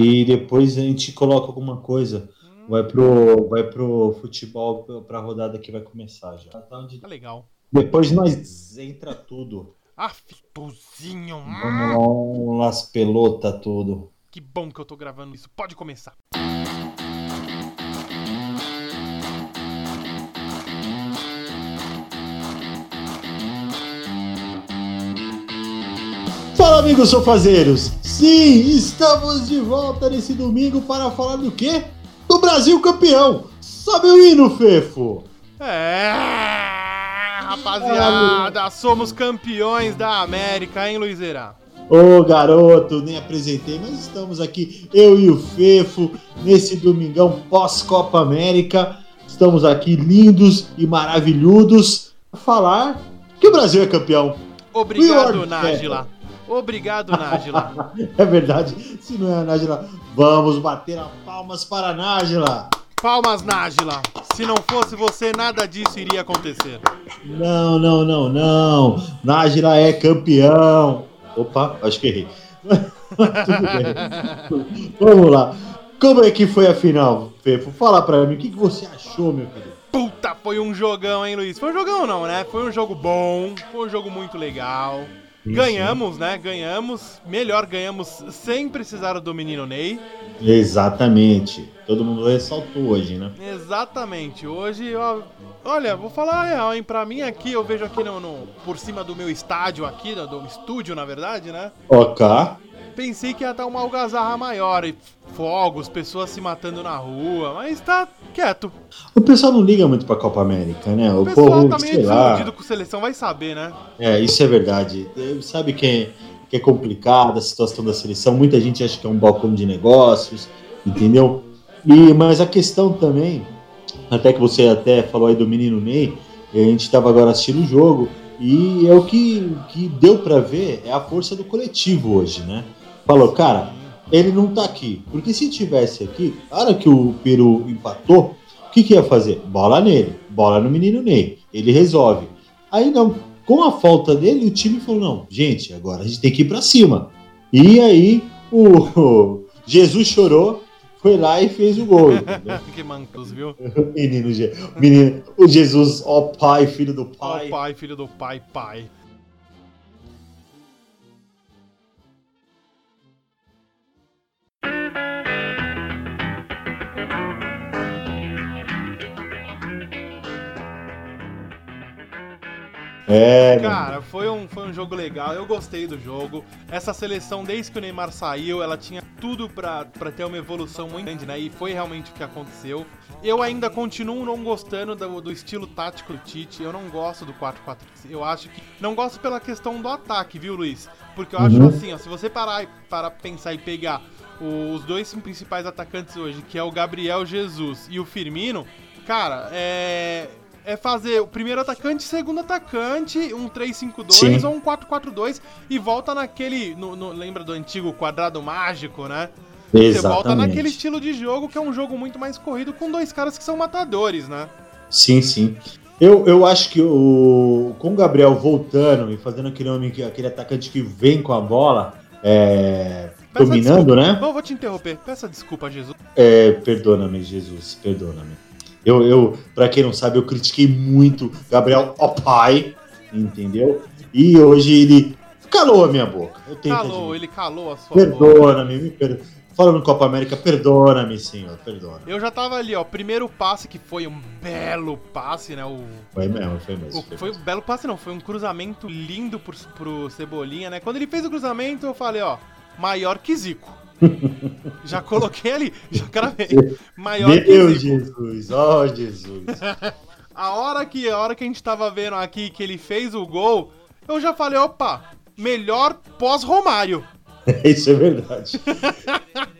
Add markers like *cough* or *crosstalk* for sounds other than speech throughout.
e depois a gente coloca alguma coisa. Vai pro, vai pro futebol pra rodada que vai começar já. Tá onde... Tá legal. Depois nós entra tudo. Ah, tuzinho. Vamos lá, as pelota tudo. Que bom que eu tô gravando isso. Pode começar. Amigos sofazeiros! Sim, estamos de volta nesse domingo para falar do quê? Do Brasil campeão! Sobe o hino, Fefo! É, rapaziada, somos campeões da América, hein, Luizera? Ô garoto, nem apresentei, mas estamos aqui, eu e o Fefo, nesse domingão pós-Copa América. Estamos aqui lindos e maravilhosos para falar que o Brasil é campeão. Obrigado, Nájila. Obrigado, Nájila. *laughs* é verdade. Se não é a Nájila, vamos bater a palmas para a Nájila. Palmas, Nájila. Se não fosse você, nada disso iria acontecer. Não, não, não, não. Nájila é campeão. Opa, acho que errei. *laughs* Vamos lá. Como é que foi a final, Fefo? Fala pra mim, o que, que você achou, meu querido? Puta, foi um jogão, hein, Luiz? Foi um jogão não, né? Foi um jogo bom, foi um jogo muito legal. Ganhamos, né? Ganhamos. Melhor, ganhamos sem precisar do menino Ney. Exatamente. Todo mundo ressaltou hoje, né? Exatamente. Hoje, ó, olha, vou falar a real, hein? Pra mim aqui, eu vejo aqui no, no por cima do meu estádio aqui, do, do estúdio, na verdade, né? Ok pensei que ia estar uma algazarra maior e fogos, pessoas se matando na rua, mas tá quieto. O pessoal não liga muito pra Copa América, né? O, o pessoal povo, tá meio desiludido com seleção, vai saber, né? É, isso é verdade. Sabe que é, que é complicada a situação da seleção, muita gente acha que é um balcão de negócios, entendeu? E, mas a questão também, até que você até falou aí do menino Ney, a gente estava agora assistindo o jogo, e é o que, que deu para ver é a força do coletivo hoje, né? Falou, cara, ele não tá aqui. Porque se tivesse aqui, na hora que o Peru empatou, o que, que ia fazer? Bola nele, bola no menino Ney. Ele resolve. Aí não, com a falta dele, o time falou: não, gente, agora a gente tem que ir pra cima. E aí o, *laughs* Jesus chorou, foi lá e fez o gol. *laughs* que mancos, viu? *laughs* menino, menino, o Jesus, ó pai, filho do pai. Ó pai, filho do pai, pai. É, Cara, foi um, foi um jogo legal, eu gostei do jogo. Essa seleção, desde que o Neymar saiu, ela tinha tudo pra, pra ter uma evolução muito grande, né? E foi realmente o que aconteceu. Eu ainda continuo não gostando do, do estilo tático do Tite. Eu não gosto do 4-4. Eu acho que. Não gosto pela questão do ataque, viu, Luiz? Porque eu acho uhum. assim, ó, se você parar para pensar e pegar os dois principais atacantes hoje, que é o Gabriel Jesus e o Firmino, cara, é é fazer o primeiro atacante, segundo atacante, um 3-5-2 ou um 4-4-2 e volta naquele. No, no, lembra do antigo quadrado mágico, né? Exatamente. Você volta naquele estilo de jogo que é um jogo muito mais corrido com dois caras que são matadores, né? Sim, sim. Eu, eu acho que o, com o Gabriel voltando e fazendo aquele homem, aquele atacante que vem com a bola, é, dominando, né? Não, vou te interromper. Peça desculpa, Jesus. É, perdona-me, Jesus, perdona-me. Eu, eu para quem não sabe, eu critiquei muito Gabriel Opai, entendeu? E hoje ele calou a minha boca. Eu calou, ele calou a sua Perdona-me, me per... Falando Copa América, perdona-me, senhor, perdona. Eu já tava ali, ó, primeiro passe que foi um belo passe, né? O, foi mesmo, foi mesmo. O, foi, foi um belo passe não, foi um cruzamento lindo pro, pro Cebolinha, né? Quando ele fez o cruzamento, eu falei, ó, maior que Zico. *laughs* já coloquei ali, já cravei. *laughs* Maior Meu Jesus, ó oh, Jesus. *laughs* a hora que a hora que a gente tava vendo aqui que ele fez o gol, eu já falei, opa, melhor pós-Romário. Isso é verdade.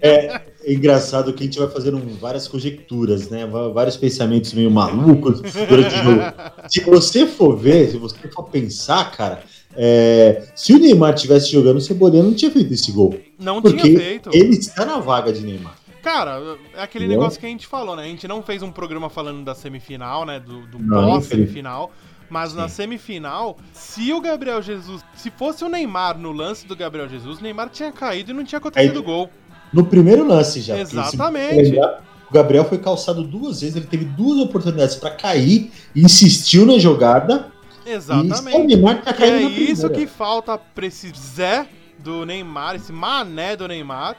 é, é, engraçado que a gente vai fazendo várias conjecturas, né? Vários pensamentos meio malucos durante o jogo. Se você for ver, se você for pensar, cara, é, se o Neymar tivesse jogando, o Cebolinha não tinha feito esse gol. Não tinha feito. Ele está na vaga de Neymar. Cara, é aquele negócio que a gente falou, né? A gente não fez um programa falando da semifinal, né? Do, do pós-semifinal. Mas Sim. na semifinal, se o Gabriel Jesus. Se fosse o Neymar no lance do Gabriel Jesus, o Neymar tinha caído e não tinha acontecido o gol. no primeiro lance já. Exatamente. o Gabriel foi calçado duas vezes, ele teve duas oportunidades para cair, insistiu na jogada. Exatamente. O Neymar tá é isso que falta pra esse Zé do Neymar, esse mané do Neymar,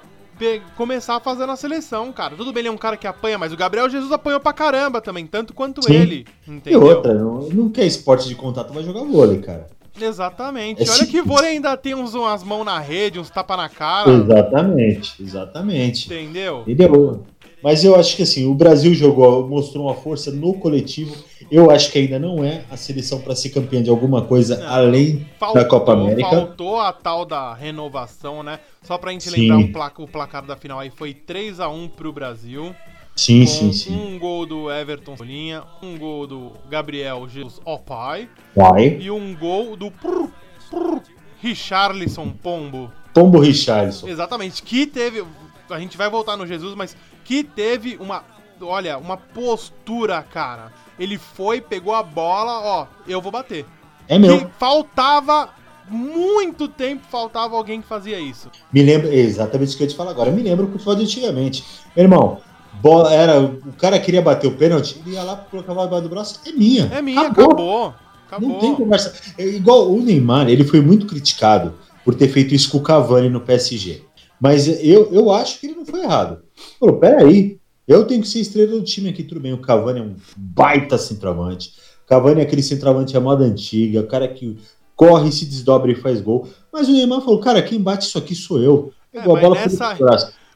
começar a fazer na seleção, cara. Tudo bem, ele é um cara que apanha, mas o Gabriel Jesus apanhou pra caramba também, tanto quanto Sim. ele. Entendeu? E outra, não, não quer esporte de contato, vai jogar vôlei, cara. Exatamente. É Olha que vôlei ainda tem uns, umas mãos na rede, uns tapa na cara. Exatamente, exatamente. Entendeu? Entendeu? Mas eu acho que assim, o Brasil jogou, mostrou uma força no coletivo. Eu acho que ainda não é a seleção para ser campeã de alguma coisa não, além faltou, da Copa América. Faltou a tal da renovação, né? Só pra gente sim. lembrar um placa, o placar da final aí foi 3 a 1 pro Brasil. Sim, sim, sim. Um gol do Everton Solinha, um gol do Gabriel Jesus Opai. Pai. E um gol do prr, prr, Richarlison Pombo. Pombo Richarlison. Exatamente. Que teve. A gente vai voltar no Jesus, mas que teve uma. Olha, uma postura, cara. Ele foi, pegou a bola, ó, eu vou bater. É meu. Que faltava muito tempo faltava alguém que fazia isso. Me lembro, exatamente isso que eu ia te falar agora. Me lembro o que foi de antigamente. Meu irmão, bola, era, o cara queria bater o pênalti, ele ia lá, colocava debaixo do braço, é minha. É minha, acabou. acabou. acabou. Não tem conversa. É igual o Neymar, ele foi muito criticado por ter feito isso com o Cavani no PSG. Mas eu, eu acho que ele não foi errado. Pô, peraí, eu tenho que ser estrela do time aqui, tudo bem. O Cavani é um baita centroavante. O Cavani é aquele centroavante à moda antiga, o cara que corre, se desdobra e faz gol. Mas o Neymar falou, cara, quem bate isso aqui sou eu. É, a bola nessa...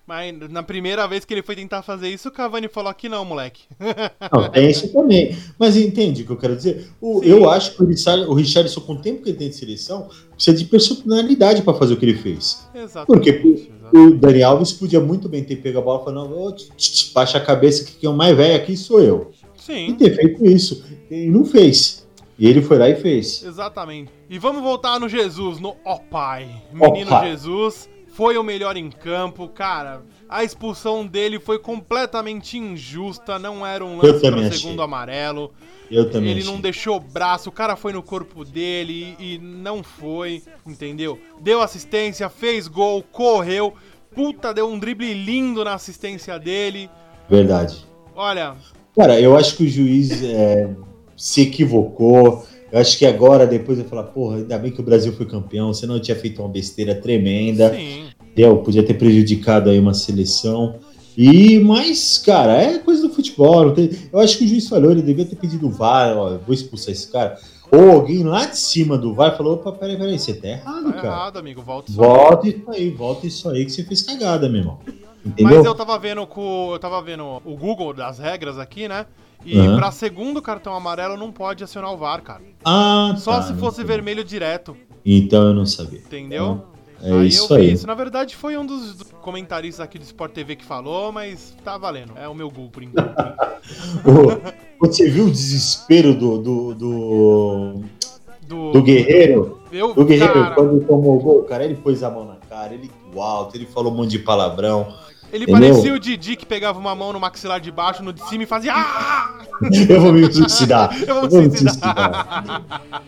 Mas na primeira vez que ele foi tentar fazer isso, o Cavani falou aqui não, moleque. *laughs* Não, tem isso também. Mas entende o que eu quero dizer? O, eu acho que o, Richard, o Richardson, com o tempo que ele tem de seleção, precisa de personalidade para fazer o que ele fez. Exatamente. Porque o Dani Alves podia muito bem ter pego a bola e falar, não, oh, baixa a cabeça que quem é o mais velho aqui sou eu. Sim. E ter feito isso. E não fez. E ele foi lá e fez. Exatamente. E vamos voltar no Jesus, no Ó oh, Pai. Menino oh, pai. Jesus foi o melhor em campo, cara. A expulsão dele foi completamente injusta, não era um lance para segundo amarelo. Eu também. Ele achei. não deixou o braço, o cara foi no corpo dele e, e não foi, entendeu? Deu assistência, fez gol, correu. Puta, deu um drible lindo na assistência dele. Verdade. Olha. Cara, eu acho que o juiz é, se equivocou. Eu acho que agora, depois eu falar, porra, ainda bem que o Brasil foi campeão, senão eu tinha feito uma besteira tremenda. Sim. Deu, podia ter prejudicado aí uma seleção. E, mas, cara, é coisa do futebol. Eu acho que o juiz falou, ele devia ter pedido o VAR, ó, vou expulsar esse cara. Ou alguém lá de cima do VAR falou, opa, peraí, peraí, você tá errado, tá cara. errado, amigo, volta isso Volta aí. isso aí, volta isso aí que você fez cagada, meu irmão. Entendeu? Mas eu tava vendo com, eu tava vendo o Google das regras aqui, né? E uhum. pra segundo cartão amarelo não pode acionar o VAR, cara. Ah, Só tá, se fosse vermelho direto. Então eu não sabia. Entendeu? Então, é aí isso eu vi aí. isso. Na verdade, foi um dos comentaristas aqui do Sport TV que falou, mas tá valendo. É o meu Google por enquanto. *laughs* Você viu o desespero do, do, do, do, do Guerreiro? Eu, do Guerreiro, cara... quando tomou o gol, cara, ele pôs a mão na cara, ele alto, ele falou um monte de palavrão. Ele Entendeu? parecia o Didi que pegava uma mão no maxilar de baixo, no de cima e fazia. Ah! eu vou me suicidar. *laughs* eu vou me suicidar.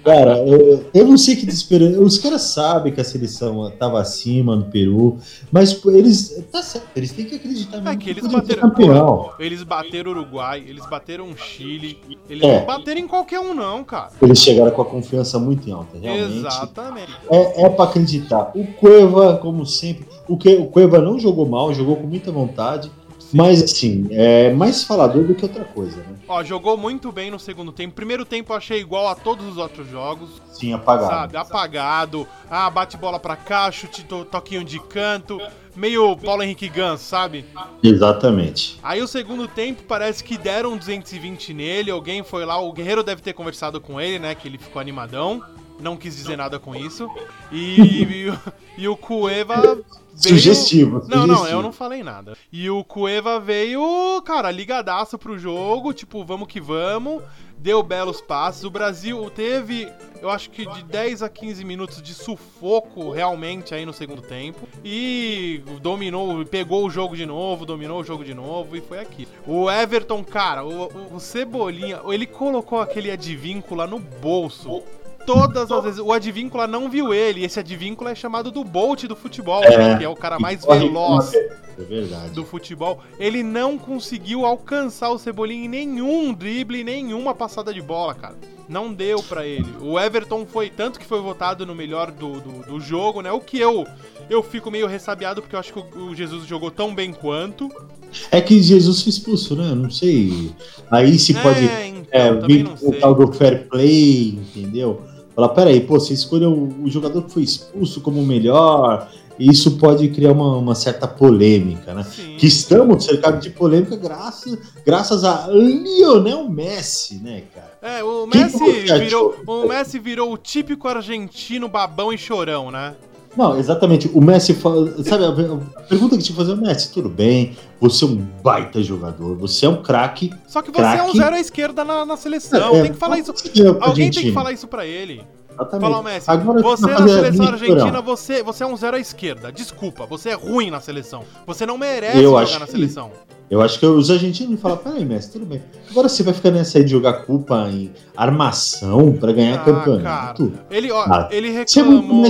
Cara, eu, eu, não sei que desespero. Os caras sabem que a seleção tava acima no Peru, mas eles. Tá certo, eles têm que acreditar mesmo. É que eles bateram. Pô, eles bateram o Uruguai, eles bateram o Chile. Eles é. não bateram em qualquer um, não, cara. Eles chegaram com a confiança muito alta, realmente. Exatamente. É, é pra acreditar. O Cueva, como sempre. O, que, o Cueva não jogou mal, jogou com muita vontade. Mas assim, é mais falador do que outra coisa, né? Ó, jogou muito bem no segundo tempo. Primeiro tempo eu achei igual a todos os outros jogos. Sim, apagado. Sabe, apagado. Ah, bate bola pra cá, chute, to toquinho de canto. Meio Paulo Henrique Gans, sabe? Exatamente. Aí o segundo tempo parece que deram 220 nele. Alguém foi lá, o Guerreiro deve ter conversado com ele, né? Que ele ficou animadão não quis dizer nada com isso. E, *laughs* e, e o Cueva. Veio... Sugestivo, Não, sugestivo. não, eu não falei nada. E o Cueva veio, cara, ligadaço pro jogo, tipo, vamos que vamos. Deu belos passes. O Brasil teve, eu acho que de 10 a 15 minutos de sufoco realmente aí no segundo tempo. E dominou, pegou o jogo de novo, dominou o jogo de novo e foi aqui. O Everton, cara, o, o Cebolinha, ele colocou aquele advíncula no bolso Todas as vezes. O Advíncula não viu ele. Esse Advíncula é chamado do Bolt do futebol, é, né, que é o cara mais veloz é do futebol. Ele não conseguiu alcançar o Cebolinha em nenhum drible, nenhuma passada de bola, cara. Não deu para ele. O Everton foi tanto que foi votado no melhor do, do, do, jogo, né? O que eu eu fico meio ressabiado porque eu acho que o, Jesus jogou tão bem quanto. É que Jesus foi expulso, né? Não sei. Aí se pode é, então, é, vir o tal do fair play, entendeu? Falar, peraí, pô, você escolheu o jogador que foi expulso como melhor, isso pode criar uma, uma certa polêmica, né? Sim. Que estamos cercados de polêmica graças, graças a Lionel Messi, né, cara? É, o Messi, virou, o Messi virou o típico argentino babão e chorão, né? Não, exatamente. O Messi fala. Sabe, a pergunta que te fazer, Messi, tudo bem, você é um baita jogador, você é um craque. Só que você craque. é um zero à esquerda na, na seleção. É, tem que falar isso. Alguém tem que falar isso pra ele. Exatamente. Fala, Messi, Agora, você na seleção argentina, você, você é um zero à esquerda. Desculpa, você é ruim na seleção. Você não merece eu jogar na que, seleção. Eu acho que os argentinos falam, peraí, Messi, tudo bem. Agora você vai ficar nessa aí de jogar culpa em armação para ganhar ah, campeonato? Cara. Ele, ó, ah, ele reclamou...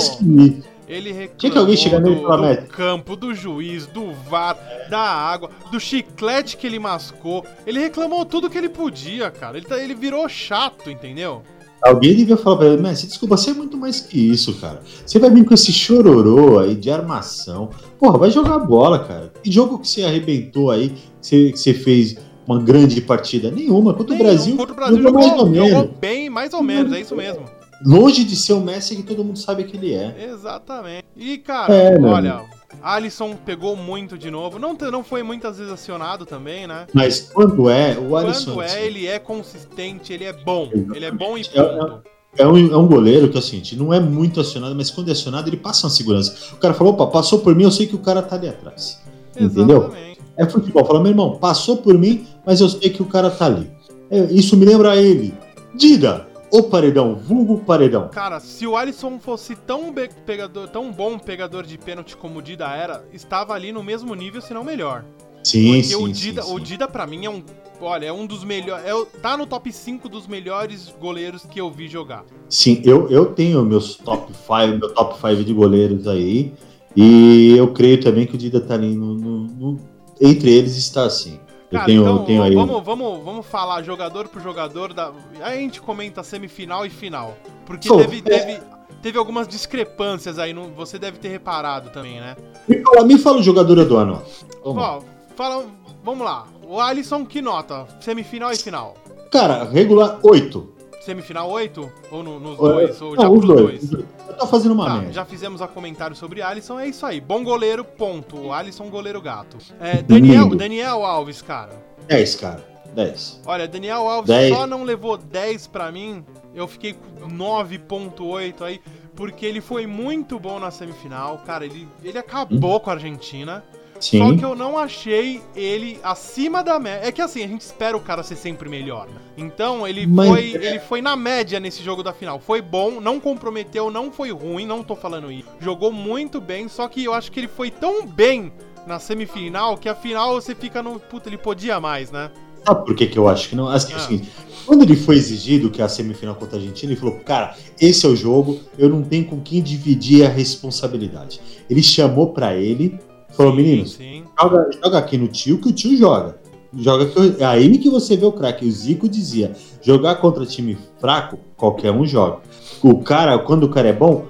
Ele reclamou Tinha que do, do campo, do juiz, do VAR, da água, do chiclete que ele mascou. Ele reclamou tudo que ele podia, cara. Ele, tá, ele virou chato, entendeu? Alguém devia falar pra ele, Messi, desculpa, você é muito mais que isso, cara. Você vai vir com esse chororô aí de armação. Porra, vai jogar bola, cara. Que jogo que você arrebentou aí, que você, que você fez uma grande partida? Nenhuma. Contra o Brasil, contra o Brasil jogou, mais ou menos. jogou bem, mais ou menos, é isso mesmo. Longe de ser o Messi que todo mundo sabe que ele é. Exatamente. E, cara, é, olha, Alisson pegou muito de novo. Não, não foi muitas vezes acionado também, né? Mas quando é, o Alisson. Quando é, ele é consistente, ele é bom. Exatamente. Ele é bom e é, é, ponto. É, é, um, é um goleiro que, assim, não é muito acionado, mas quando é acionado, ele passa uma segurança. O cara falou, opa, passou por mim, eu sei que o cara tá ali atrás. Entendeu? Exatamente. É futebol. Fala, meu irmão, passou por mim, mas eu sei que o cara tá ali. É, isso me lembra ele. Dida, o paredão, vulgo paredão. Cara, se o Alisson fosse tão, pegador, tão bom pegador de pênalti como o Dida era, estava ali no mesmo nível, se não melhor. Sim, Porque sim, o Dida, sim, sim. o Dida para mim é um, olha, é um dos melhores, é, tá no top 5 dos melhores goleiros que eu vi jogar. Sim, eu, eu tenho meus top 5, meu top 5 de goleiros aí, e eu creio também que o Dida tá ali no, no, no entre eles está assim. Cara, tenho, então, tenho aí... vamos, vamos, vamos falar jogador por jogador. Da... Aí a gente comenta semifinal e final. Porque teve, é... teve, teve algumas discrepâncias aí, no... você deve ter reparado também, né? Me fala, me fala o jogador do ano. Ó, fala, vamos lá. O Alisson, que nota? Semifinal e final? Cara, regular 8 semifinal 8? Ou no, nos dois? Ou não, já os dois. dois? Eu tô fazendo uma tá, média. Já fizemos a comentário sobre Alisson, é isso aí. Bom goleiro, ponto. Alisson, goleiro gato. É, Daniel, Daniel Alves, cara. 10, cara. 10. Olha, Daniel Alves 10. só não levou 10 pra mim. Eu fiquei com 9.8 aí, porque ele foi muito bom na semifinal. Cara, ele, ele acabou hum. com a Argentina. Sim. Só que eu não achei ele acima da média. É que assim, a gente espera o cara ser sempre melhor. Né? Então, ele Mas... foi ele foi na média nesse jogo da final. Foi bom, não comprometeu, não foi ruim, não tô falando isso. Jogou muito bem, só que eu acho que ele foi tão bem na semifinal que a final você fica no. Puta, ele podia mais, né? Sabe por que, que eu acho que não? Assim, ah. assim, quando ele foi exigido que é a semifinal contra a Argentina, ele falou: Cara, esse é o jogo, eu não tenho com quem dividir a responsabilidade. Ele chamou para ele Falou, meninos, joga, joga, aqui no tio que o tio joga. Joga que é aí que você vê o craque. O Zico dizia: jogar contra time fraco, qualquer um joga. O cara, quando o cara é bom,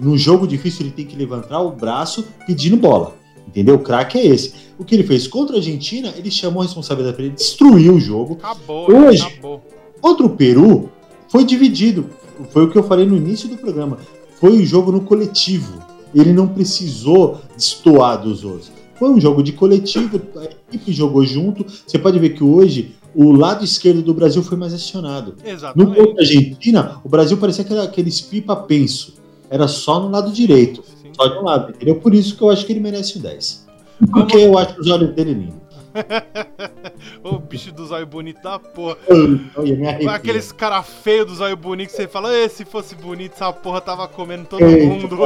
no jogo difícil ele tem que levantar o braço pedindo bola. Entendeu? O craque é esse. O que ele fez contra a Argentina, ele chamou a responsabilidade para ele, destruiu o jogo. Acabou, Hoje, acabou. contra o Peru, foi dividido. Foi o que eu falei no início do programa. Foi o jogo no coletivo ele não precisou destoar dos outros. Foi um jogo de coletivo, a equipe jogou junto. Você pode ver que hoje o lado esquerdo do Brasil foi mais acionado. Exatamente. No contra Argentina, o Brasil parecia que era aqueles pipa penso. Era só no lado direito. Sim. Só de um lado, entendeu? Por isso que eu acho que ele merece o 10. Porque Vamos... eu acho os olhos dele lindos. *laughs* Ô bicho do zóio bonito da porra. Aqueles cara feio do zóio bonito que você fala, "Ê, se fosse bonito, essa porra tava comendo todo Eita, mundo. *laughs*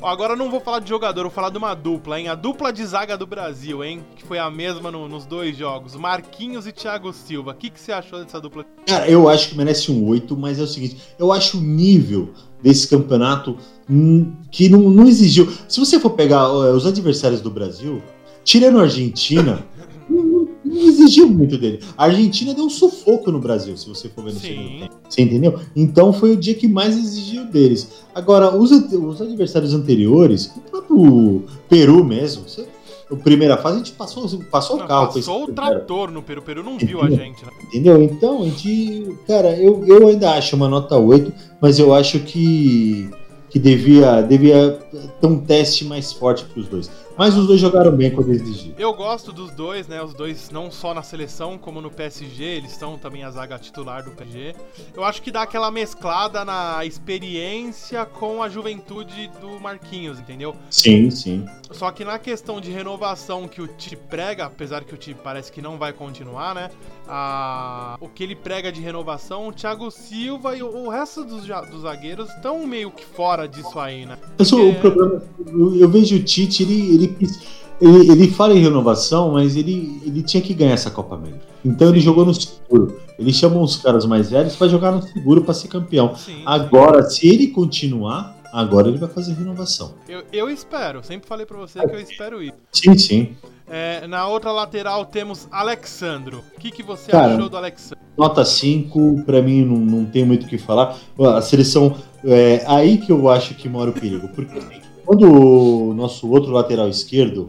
Ó, Agora eu não vou falar de jogador, vou falar de uma dupla, hein? A dupla de zaga do Brasil, hein? Que foi a mesma no- nos dois jogos. Marquinhos e Thiago Silva. O que, que você achou dessa dupla? Cara, eu acho que merece um 8, mas é o seguinte, eu acho o nível desse campeonato hum, que não, não exigiu. Se você for pegar os adversários do Brasil, tirando a Argentina, não, não exigiu muito dele. A Argentina deu um sufoco no Brasil, se você for ver no Sim. segundo tempo. Você entendeu? Então foi o dia que mais exigiu deles. Agora, os, os adversários anteriores, o próprio Peru mesmo, você- a primeira fase a gente passou, passou Não, o carro. passou o trator no Peru. O Peru não viu a gente, né? Entendeu? Então, a gente. Cara, eu, eu ainda acho uma nota 8, mas eu acho que, que devia, devia ter um teste mais forte para os dois. Mas os dois jogaram bem quando exigiram. Eu gosto dos dois, né? Os dois não só na seleção, como no PSG, eles estão também a zaga titular do PSG. Eu acho que dá aquela mesclada na experiência com a juventude do Marquinhos, entendeu? Sim, sim. Só que na questão de renovação que o Tite prega, apesar que o Tite parece que não vai continuar, né? A... O que ele prega de renovação, o Thiago Silva e o resto dos, dos zagueiros estão meio que fora disso aí, né? Mas o- Porque- o problema. Eu, eu vejo o Tite, ele, ele, quis- ele, ele fala em renovação, mas ele, ele tinha que ganhar essa Copa América. Então ele Sim. jogou no seguro. Ele chamou os caras mais velhos para jogar no seguro para ser campeão. Sim, Agora, se ele continuar, agora ele vai fazer renovação. Eu, eu espero, sempre falei pra você que eu espero isso. Sim, sim. É, na outra lateral temos Alexandro. O que, que você Cara, achou do Alexandro? Nota 5, pra mim não, não tem muito o que falar. A seleção, é aí que eu acho que mora o perigo. Porque quando o nosso outro lateral esquerdo,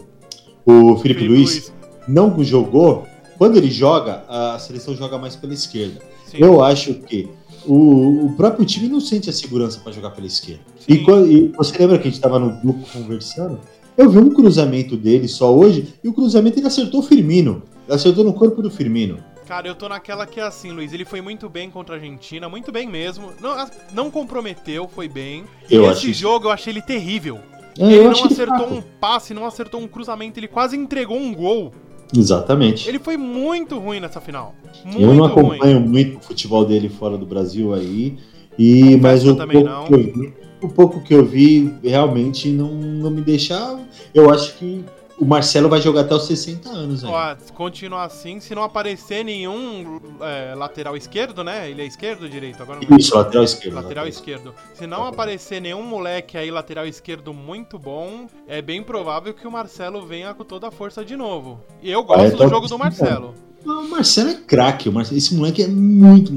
o Felipe, Felipe Luiz, não jogou, quando ele joga, a seleção joga mais pela esquerda. Sim, Eu acho que o, o próprio time não sente a segurança pra jogar pela esquerda. E, quando- e você lembra que a gente tava no grupo conversando? Eu vi um cruzamento dele só hoje, e o cruzamento ele acertou o Firmino. Ele acertou no corpo do Firmino. Cara, eu tô naquela que é assim, Luiz. Ele foi muito bem contra a Argentina, muito bem mesmo. Não, não comprometeu, foi bem. Eu e esse jogo eu achei ele terrível. É, ele não acertou um passe, não acertou um cruzamento, ele quase entregou um gol. Exatamente. Ele foi muito ruim nessa final. Muito eu não ruim. acompanho muito o futebol dele fora do Brasil aí. E, mas o pouco, não. que eu vi, o pouco que eu vi realmente não, não me deixa. Eu acho que o Marcelo vai jogar até os 60 anos. Ó, se continuar assim, se não aparecer nenhum é, lateral esquerdo, né? Ele é esquerdo ou direito? Agora não Isso, lateral esquerdo. Lateral esquerdo. Se não Lateral. aparecer nenhum moleque aí, lateral esquerdo muito bom, é bem provável que o Marcelo venha com toda a força de novo. E eu gosto É, do então- jogo do Marcelo. Não, O Marcelo é craque. Esse moleque é muito,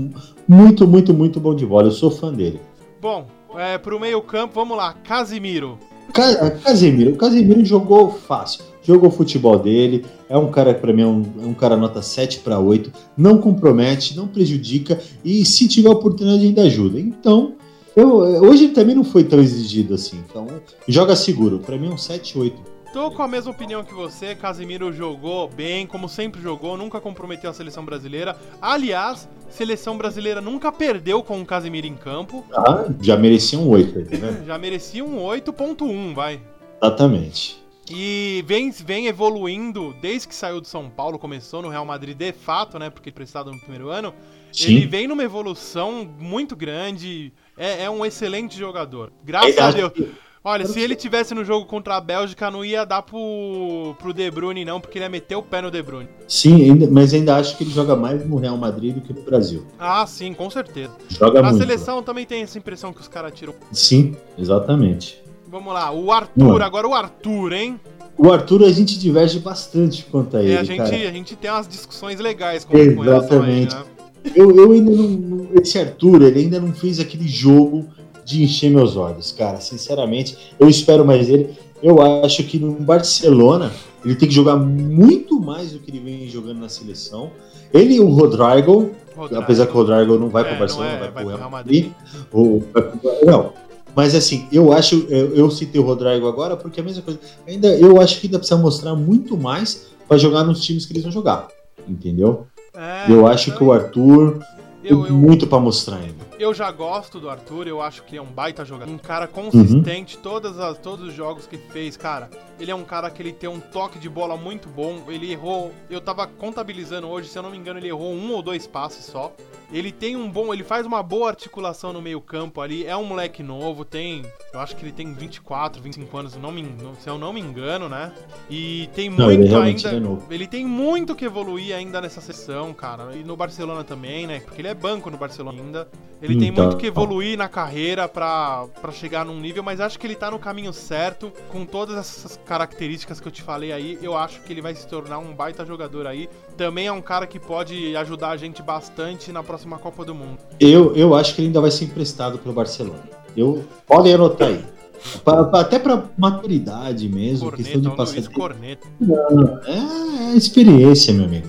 muito, muito, muito bom de bola. Eu sou fã dele. Bom, é, pro meio campo, vamos lá. Casimiro. Ca- Casemiro, o Casemiro jogou fácil, jogou o futebol dele, é um cara que pra mim é um, é um cara nota 7 para 8, não compromete, não prejudica e se tiver oportunidade ainda ajuda. Então, eu, hoje ele também não foi tão exigido assim, então joga seguro, pra mim é um 7, 8. Tô com a mesma opinião que você. Casimiro jogou bem, como sempre jogou, nunca comprometeu a seleção brasileira. Aliás, seleção brasileira nunca perdeu com o Casimiro em campo. Ah, já merecia um 8, tá vendo? *laughs* Já merecia um 8.1, vai. Exatamente. E vem, vem evoluindo desde que saiu do São Paulo, começou no Real Madrid de fato, né? Porque prestado no primeiro ano. Ele Sim. vem numa evolução muito grande. É, é um excelente jogador. Graças Ainda a Deus. Olha, se ele tivesse no jogo contra a Bélgica, não ia dar pro, pro De Bruyne, não, porque ele ia meter o pé no De Bruyne. Sim, ainda- mas ainda acho que ele joga mais no Real Madrid do que no Brasil. Ah, sim, com certeza. Joga Na muito. seleção também tem essa impressão que os caras tiram. Sim, exatamente. Vamos lá, o Arthur, agora o Arthur, hein? O Arthur a gente diverge bastante quanto a ele, a gente, cara. a gente tem umas discussões legais com, com relação a ele, Exatamente. né? Eu, eu ainda não, não- Esse Arthur, ele ainda não fez aquele jogo de encher meus olhos, cara. Sinceramente, eu espero mais dele. Eu acho que no Barcelona ele tem que jogar muito mais do que ele vem jogando na seleção. Ele e o Rodrigo, Rodrigo. apesar que o Rodrigo não vai É, para o não Barcelona, é, vai vai para o Real Real Madrid. Ou Não. Mas assim, eu acho, eu, eu citei o Rodrigo agora porque é a mesma coisa. Ainda, eu acho que ainda precisa mostrar muito mais para jogar nos times que eles vão jogar. Entendeu? É, Eu acho que o Arthur Eu, eu, muito para mostrar ainda. Eu já gosto do Arthur, eu acho que ele é um baita jogador. Um cara consistente, uhum. todas as, todos os jogos que fez, cara. Ele é um cara que ele tem um toque de bola muito bom. Ele errou. Eu tava contabilizando hoje, se eu não me engano, ele errou um ou dois passes só. Ele tem um bom. Ele faz uma boa articulação no meio-campo ali. É um moleque novo, tem. Eu acho que ele tem 24, 25 anos, não me, se eu não me engano, né? E tem muito não, ele ainda. É ele tem muito que evoluir ainda nessa sessão, cara. E no Barcelona também, né? Porque ele é banco no Barcelona ainda. Ele então, tem muito que evoluir na carreira para chegar num nível, mas acho que ele tá no caminho certo. Com todas essas características que eu te falei aí, eu acho que ele vai se tornar um baita jogador aí. Também é um cara que pode ajudar a gente bastante na próxima Copa do Mundo. Eu, eu acho que ele ainda vai ser emprestado pelo Barcelona. Eu, podem anotar aí. Pra, pra, até pra maturidade mesmo, corneta, questão de passar. corneta. é, é experiência, meu amigo.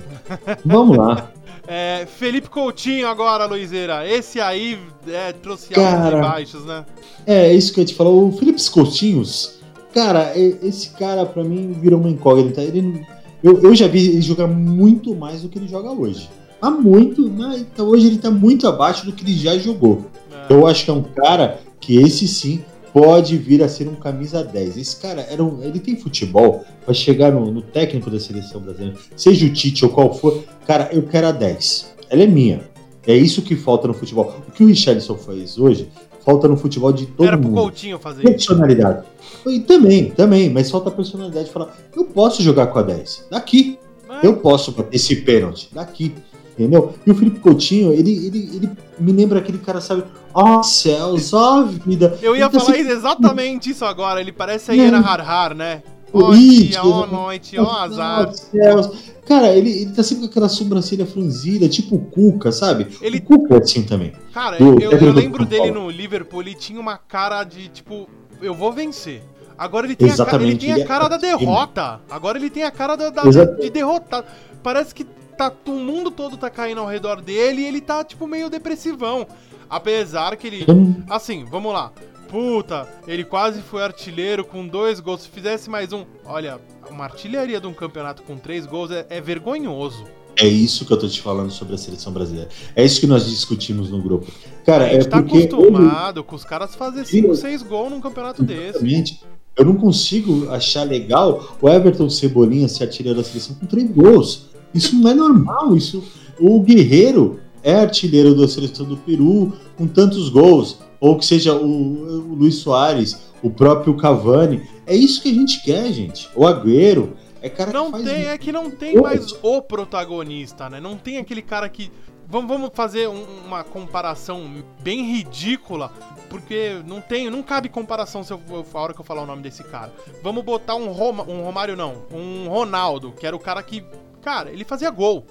Vamos lá. *laughs* É, Felipe Coutinho agora, Luizeira. Esse aí é, trouxe altos e baixos, né? É, isso que eu te falo. O Felipe Coutinhos, cara, esse cara pra mim virou uma incógnita. Ele, eu, eu já vi ele jogar muito mais do que ele joga hoje. Há muito, mas então hoje ele tá muito abaixo do que ele já jogou. É. Eu acho que é um cara que esse sim pode vir a ser um camisa 10. Esse cara era um, ele tem futebol para chegar no, no, técnico da seleção brasileira, seja o Tite ou qual for, cara, eu quero a 10. Ela é minha. É isso que falta no futebol. O que o Richarlison fez hoje, falta no futebol de todo era mundo. Era pro Coutinho fazer Personalidade. E também, também, mas falta personalidade de falar, eu posso jogar com a 10. Daqui. Mas... Eu posso bater esse pênalti. Daqui entendeu? E o Felipe Coutinho, ele, ele, ele me lembra aquele cara, sabe? Ó oh, céus, ó oh, vida. Eu ia falar assim, exatamente isso agora, ele parece a Iena Harhar, né? Ó oh, dia, ó noite, ó azar. Céus. Cara, ele, ele tá sempre com aquela sobrancelha franzida, tipo o Cuca, sabe? Ele... O Cuca é assim também. Cara, eu, eu, eu lembro dele no Liverpool, ele tinha uma cara de, tipo, eu vou vencer. Agora ele tem Exatamente, a, ele tem a é cara da derrota. Agora ele tem a cara da, da de derrotado. Parece que tá, o mundo todo tá caindo ao redor dele e ele tá, tipo, meio depressivão. Apesar que ele. Assim, vamos lá. Puta, ele quase foi artilheiro com dois gols. Se fizesse mais um. Olha, uma artilharia de um campeonato com três gols é, é vergonhoso. É isso que eu tô te falando sobre a seleção brasileira. É isso que nós discutimos no grupo. Cara, a gente é tá acostumado ele... com os caras fazer 5, 6 gols num campeonato Exatamente. desse. Eu não consigo achar legal o Everton Cebolinha se atirar da seleção com três gols. Isso não é normal. Isso, o Guerreiro é artilheiro da seleção do Peru com tantos gols, ou que seja o, o Luiz Soares, o próprio Cavani. É isso que a gente quer, gente. O Agüero é cara não que tem, é que não tem mais o protagonista, né? Não tem aquele cara que vamos, vamos fazer um, uma comparação bem ridícula, porque não tem, não cabe comparação se eu, a hora que eu falar o nome desse cara. Vamos botar um, Roma, um Romário não, um Ronaldo, que era o cara que Cara, ele fazia gol.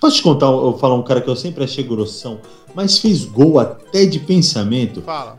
Posso te contar, eu falar um cara que eu sempre achei grossão, mas fez gol até de pensamento? Fala.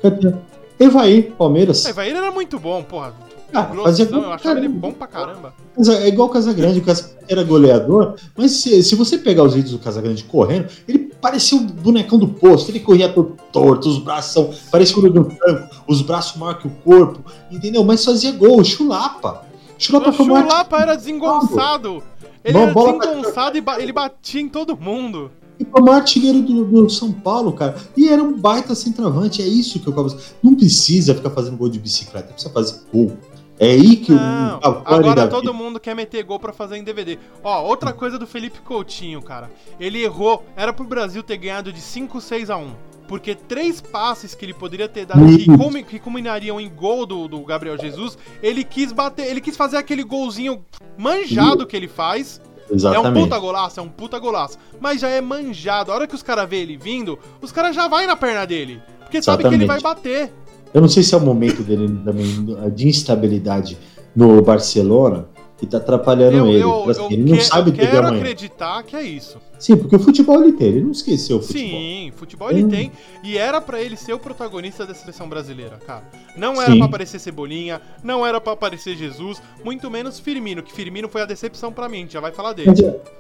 Evaí, Palmeiras. Evaí era muito bom, porra. Ah, grossão, fazia gol, eu achava caramba. ele bom pra caramba. É igual o Casagrande, o Casagrande era goleador, mas se, se você pegar os vídeos do Casagrande correndo, ele parecia o um bonecão do posto, ele corria todo torto, os braços, parecia o um tanco, os braços maior que o corpo, entendeu? Mas fazia gol, chulapa. Chulapa, o chulapa era desengonçado. Ele Bom, era desengonçado pra... e ele batia em todo mundo. E o maior artilheiro do, do, São Paulo, cara. E era um baita centroavante. É isso que eu quero Não precisa ficar fazendo gol de bicicleta, precisa fazer gol. É aí que Não, o Agora todo vida. mundo quer meter gol para fazer em DVD. Ó, outra coisa do Felipe Coutinho, cara. Ele errou. Era pro Brasil ter ganhado de 5, 6 a 1 porque três passes que ele poderia ter dado que, com, que culminariam em gol do, do Gabriel Jesus, ele quis bater, ele quis fazer aquele golzinho manjado que ele faz. Exatamente. É um puta golaço, é um puta golaço. Mas já é manjado. A hora que os caras vê ele vindo, os caras já vai na perna dele. Porque Exatamente. sabe que ele vai bater. Eu não sei se é o momento dele também de instabilidade no Barcelona, que tá atrapalhando eu, ele. Eu, assim, eu ele não que, sabe eu quero acreditar que é isso. Sim, porque o futebol ele tem, ele não esqueceu o futebol. Sim, futebol ele hum. tem. E era para ele ser o protagonista da seleção brasileira, cara. Não era para aparecer Cebolinha, não era para aparecer Jesus, muito menos Firmino, que Firmino foi a decepção para mim, já vai falar dele.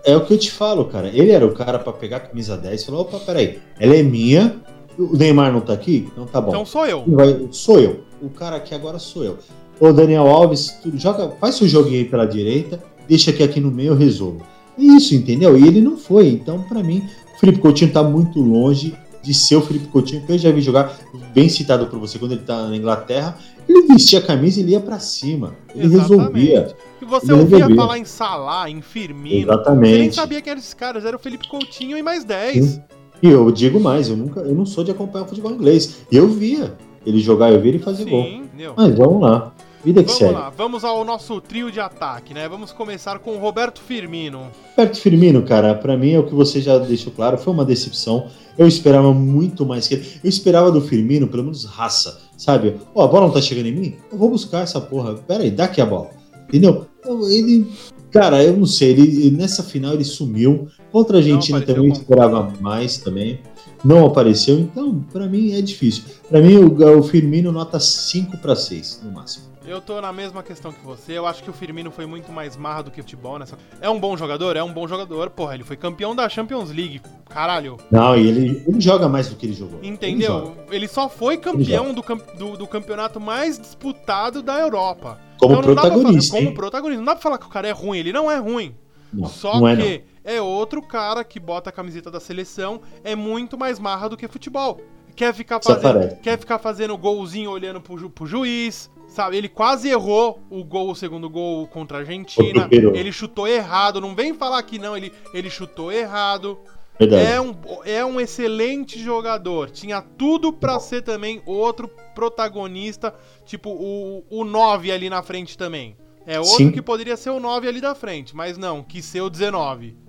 É, é, o que eu te falo, cara. Ele era o cara para pegar a camisa 10 e falar: opa, peraí, ela é minha, o Neymar não tá aqui? Então tá bom. Então sou eu. Vai, sou eu. O cara aqui agora sou eu. Ô, Daniel Alves, joga, faz seu joguinho aí pela direita, deixa que aqui no meio eu resolvo. Isso, entendeu? E ele não foi. Então, para mim, Felipe Coutinho tá muito longe de ser o Felipe Coutinho que eu já vi jogar, bem citado por você, quando ele tá na Inglaterra, ele vestia a camisa e ele ia pra cima. Ele Exatamente. resolvia. E você Ele ouvia resolvia. falar em Salah, em Firmino. Exatamente. Você nem sabia quem eram esses caras, era o Felipe Coutinho e mais 10. Sim. E eu digo mais, eu nunca, eu não sou de acompanhar o futebol inglês. Eu via ele jogar, eu via ele fazer gol. Sim, entendeu? Mas vamos lá. Vida que Vamos segue. lá, vamos ao nosso trio de ataque, né? Vamos começar com o Roberto Firmino. Roberto Firmino, cara, pra mim é o que você já deixou claro, foi uma decepção. Eu esperava muito mais que ele. Eu esperava do Firmino, pelo menos raça, sabe? Ó, a bola não tá chegando em mim? Eu vou buscar essa porra. Pera aí, dá aqui a bola. Entendeu? Então, ele. Cara, eu não sei, ele nessa final ele sumiu. Contra a Argentina também eu com- esperava mais também. Não apareceu, então pra mim é difícil. Pra mim o, o Firmino nota 5 pra 6 no máximo. Eu tô na mesma questão que você. Eu acho que o Firmino foi muito mais marra do que futebol nessa. É um bom jogador? É um bom jogador. Porra, ele foi campeão da Champions League. Caralho. Não, e ele, ele joga mais do que ele jogou. Ele. Entendeu? Ele, só foi campeão do, do, do campeonato mais disputado da Europa. Como não dá pra falar- protagonista. como protagonista. Não dá pra falar que o cara é ruim. Ele não é ruim. Não, Só não é, que é, outro cara que bota a camiseta da seleção, é muito mais marra do que futebol. Quer ficar fazendo, quer ficar fazendo golzinho olhando pro, ju- pro juiz, sabe? Ele quase errou o gol, o segundo gol contra a Argentina. Ele chutou errado, não vem falar que não, ele, ele chutou errado. Verdade. É um, é um excelente jogador. Tinha tudo pra ser também outro protagonista, tipo o, o 9 ali na frente também. É outro Sim. que poderia ser o 9 ali da frente, mas não, quis ser o 19.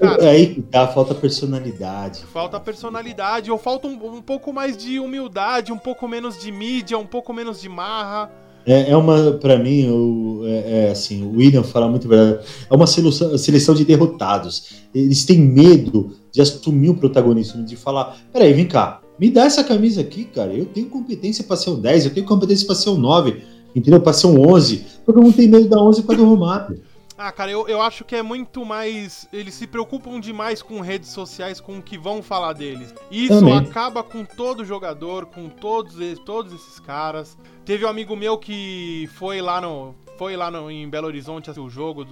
É Cara, aí que tá, falta personalidade. falta personalidade, ou falta um, um pouco mais de humildade, um pouco menos de mídia, um pouco menos de marra. É, é uma, pra mim, o, é, é assim, o William fala muito verdade. É uma seleção, seleção de derrotados. Eles têm medo de assumir o protagonismo, de falar: peraí, vem cá, me dá essa camisa aqui, cara. Eu tenho competência pra ser um 10, eu tenho competência pra ser um 9, entendeu? Pra ser um 11. Todo mundo tem medo da 11 para do Romário. Ah, cara, eu, eu acho que é muito mais. Eles se preocupam demais com redes sociais, com o que vão falar deles. Isso Também. acaba com todo jogador, com todos, eles- todos esses caras. Teve um amigo meu que foi lá no. Foi lá no- em Belo Horizonte assistir o jogo,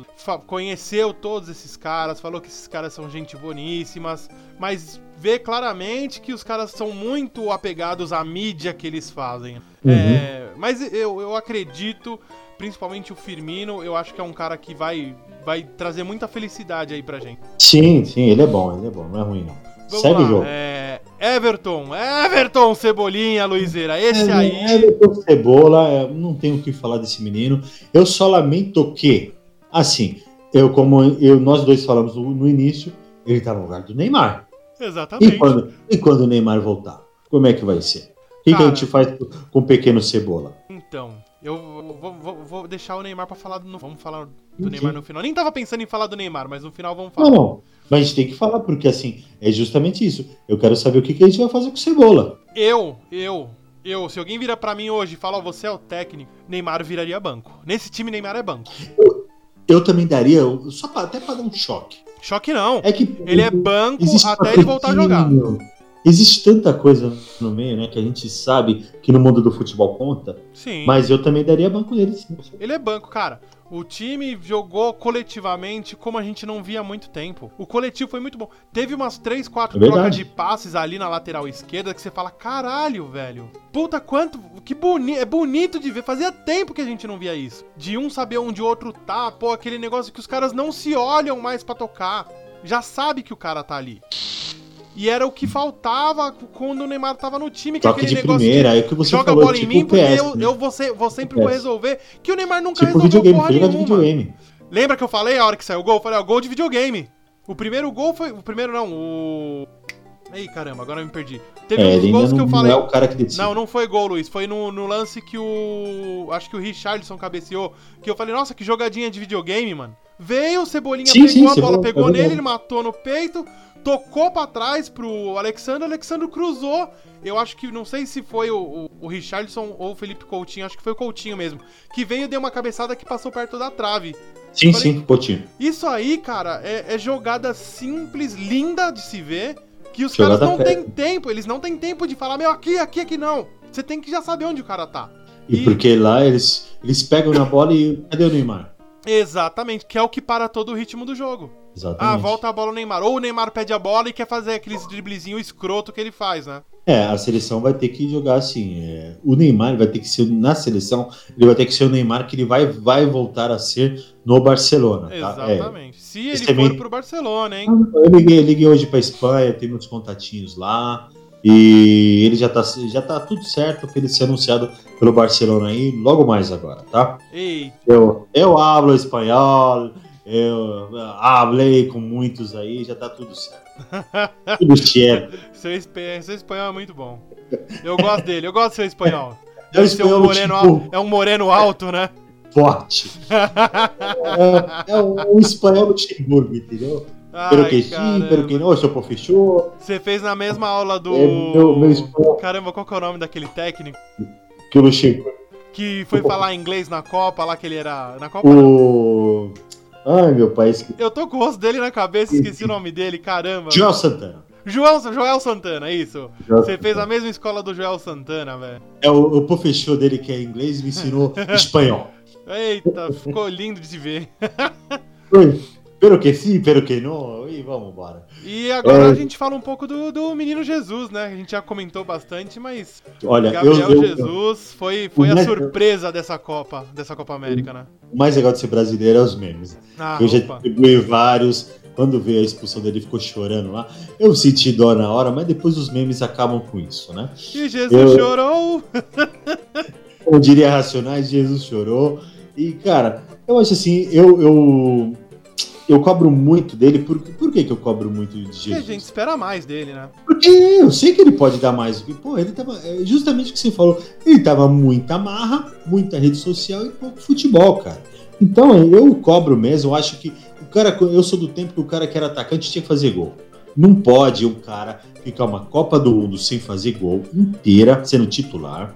conheceu todos esses caras, falou que esses caras são gente boníssimas, mas vê claramente que os caras são muito apegados à mídia que eles fazem. Uhum. É, mas eu, eu acredito, principalmente o Firmino, eu acho que é um cara que vai, vai trazer muita felicidade aí pra gente. Sim, sim, ele é bom, ele é bom, não é ruim não. Vamos Segue lá, o jogo. é, Everton, Everton Cebolinha, Luizeira, esse aí. Everton Cebola, é, não tenho o que falar desse menino. Eu só lamento que, assim, eu como eu, nós dois falamos no, no início, ele tá no lugar do Neymar. E Exatamente. quando, e quando o Neymar voltar? Como é que vai ser? O que, que a gente faz com o pequeno Cebola? Então, eu vou, vou- vou deixar o Neymar pra falar do. Vamos falar do. Neymar no final. Nem tava pensando em falar do Neymar, mas no final vamos Não, falar. não. Mas a gente tem que falar, porque assim, é justamente isso. Eu quero saber o que, que a gente vai fazer com o Cebola. Eu, eu, eu, se alguém vira pra mim hoje e fala, ó, você é o técnico, Neymar viraria banco. Nesse time, Neymar é banco. Eu também daria, só pra, até para dar um choque. Choque não. É que Ele é banco até ele voltar a jogar. Existe tanta coisa no meio, né? Que a gente sabe que no mundo do futebol conta. Sim. Mas eu também daria banco nele, sim. Ele é banco, cara. O time jogou coletivamente como a gente não via há muito tempo. O coletivo foi muito bom. Teve umas 3, 4 É trocas de passes ali na lateral esquerda que você fala, caralho, velho. Puta, quanto. Que bonito. É bonito de ver. Fazia tempo que a gente não via isso. De um saber onde o outro tá. Pô, aquele negócio que os caras não se olham mais pra tocar. Já sabe que o cara tá ali. E era o que faltava quando o Neymar tava no time, que é Toque aquele de negócio primeira, é o que você joga falou, a bola em tipo mim, o porque PS, eu, né? eu vou, ser- vou sempre vou resolver. Que o Neymar nunca Tipo resolveu videogame, porra de nenhuma. videogame. Lembra que eu falei a hora que saiu o gol? Eu falei, ó, gol de videogame. O primeiro gol foi. O primeiro não, o. Ei, caramba, agora eu me perdi. Teve É, um ainda gols não, que eu não falei. é o cara que decide. Não, não foi gol, Luiz. Foi no, no lance que o. Acho que o Richardson cabeceou. Que eu falei, nossa, que jogadinha de videogame, mano. Veio, o Cebolinha Sim, pegou sim, a bola, pegou é nele, ele matou no peito, tocou pra trás pro Alexandre, o Alexandre cruzou. Eu acho que, não sei se foi o, o, o Richardson ou o Felipe Coutinho, acho que foi o Coutinho mesmo. Que veio e deu uma cabeçada que passou perto da trave. Sim, falei- sim, Coutinho. Isso aí, cara, é, é jogada simples, linda de se ver, que os Jogada caras não têm tempo, eles não têm tempo de falar, meu, aqui, aqui, aqui não. Você tem que já saber onde o cara tá. E E- porque lá eles, eles pegam na bola e. Cadê o Neymar? Exatamente, que é o que para todo o ritmo do jogo. Exatamente. Ah, volta a bola o Neymar. Ou o Neymar pede a bola e quer fazer aqueles driblezinho escroto que ele faz, né? É, a seleção vai ter que jogar assim. é, o Neymar vai ter que ser na seleção, ele vai ter que ser o Neymar que ele vai, vai voltar a ser no Barcelona. Tá? É, Exatamente. Se ele for também- pro Barcelona, hein? eu, liguei, eu liguei hoje para Espanha, tem meus contatinhos lá. E ele já tá, já tá tudo certo para ele ser anunciado pelo Barcelona aí logo mais agora, tá? Ei, Eu, eu hablo espanhol, eu hablei com muitos aí, já tá tudo certo. *laughs* Tudo certo. seu, seu espanhol é muito bom. Eu gosto dele, eu gosto do seu espanhol. É *laughs* Deve ser um moreno tipo- alto, é um moreno alto, né? Forte. *laughs* É, é um, um espanhol Luxemburgo, entendeu? Ai, que sim, pero que não, seu professor, Você fez na mesma aula do. é meu, meu Caramba, qual que é o nome daquele técnico que o Luxemburgo. que foi falar inglês na Copa lá que ele era. Na Copa? não. O. Ai, meu pai, esque- Eu tô com o rosto dele na cabeça, esqueci o nome dele, caramba. Joel Santana. Joel, Joel Santana, isso. Joel Você fez Santana. a mesma escola do Joel Santana, velho. É o, o professor dele que é inglês me ensinou *laughs* espanhol. Eita, ficou lindo de se ver. Oi, Pero que sim, pero que não. E vamos embora. E agora É. a gente fala um pouco do, do menino Jesus, né? A gente já comentou bastante, mas Olha, eu, Gabriel eu- Jesus foi, foi a surpresa dessa Copa, dessa Copa América, né? o mais legal de ser brasileiro é os memes. Ah, eu já opa. distribuí vários. Quando veio a expulsão dele, ficou chorando lá. Eu senti dó na hora, mas depois os memes acabam com isso, né? E Jesus Eu- chorou. Como diria Racionais, Jesus chorou. E, cara, eu acho assim, eu, eu, eu cobro muito dele. Por, por que, que eu cobro muito de E a Jesus? gente espera mais dele, né? Porque eu sei que ele pode dar mais. Porque, pô, ele tava. é Justamente o que você falou. Ele tava muita marra, muita rede social e pouco futebol, cara. Então eu cobro mesmo. Eu acho que o cara. Eu sou do tempo que o cara que era atacante tinha que fazer gol. Não pode um cara ficar uma Copa do Mundo sem fazer gol inteira, sendo titular.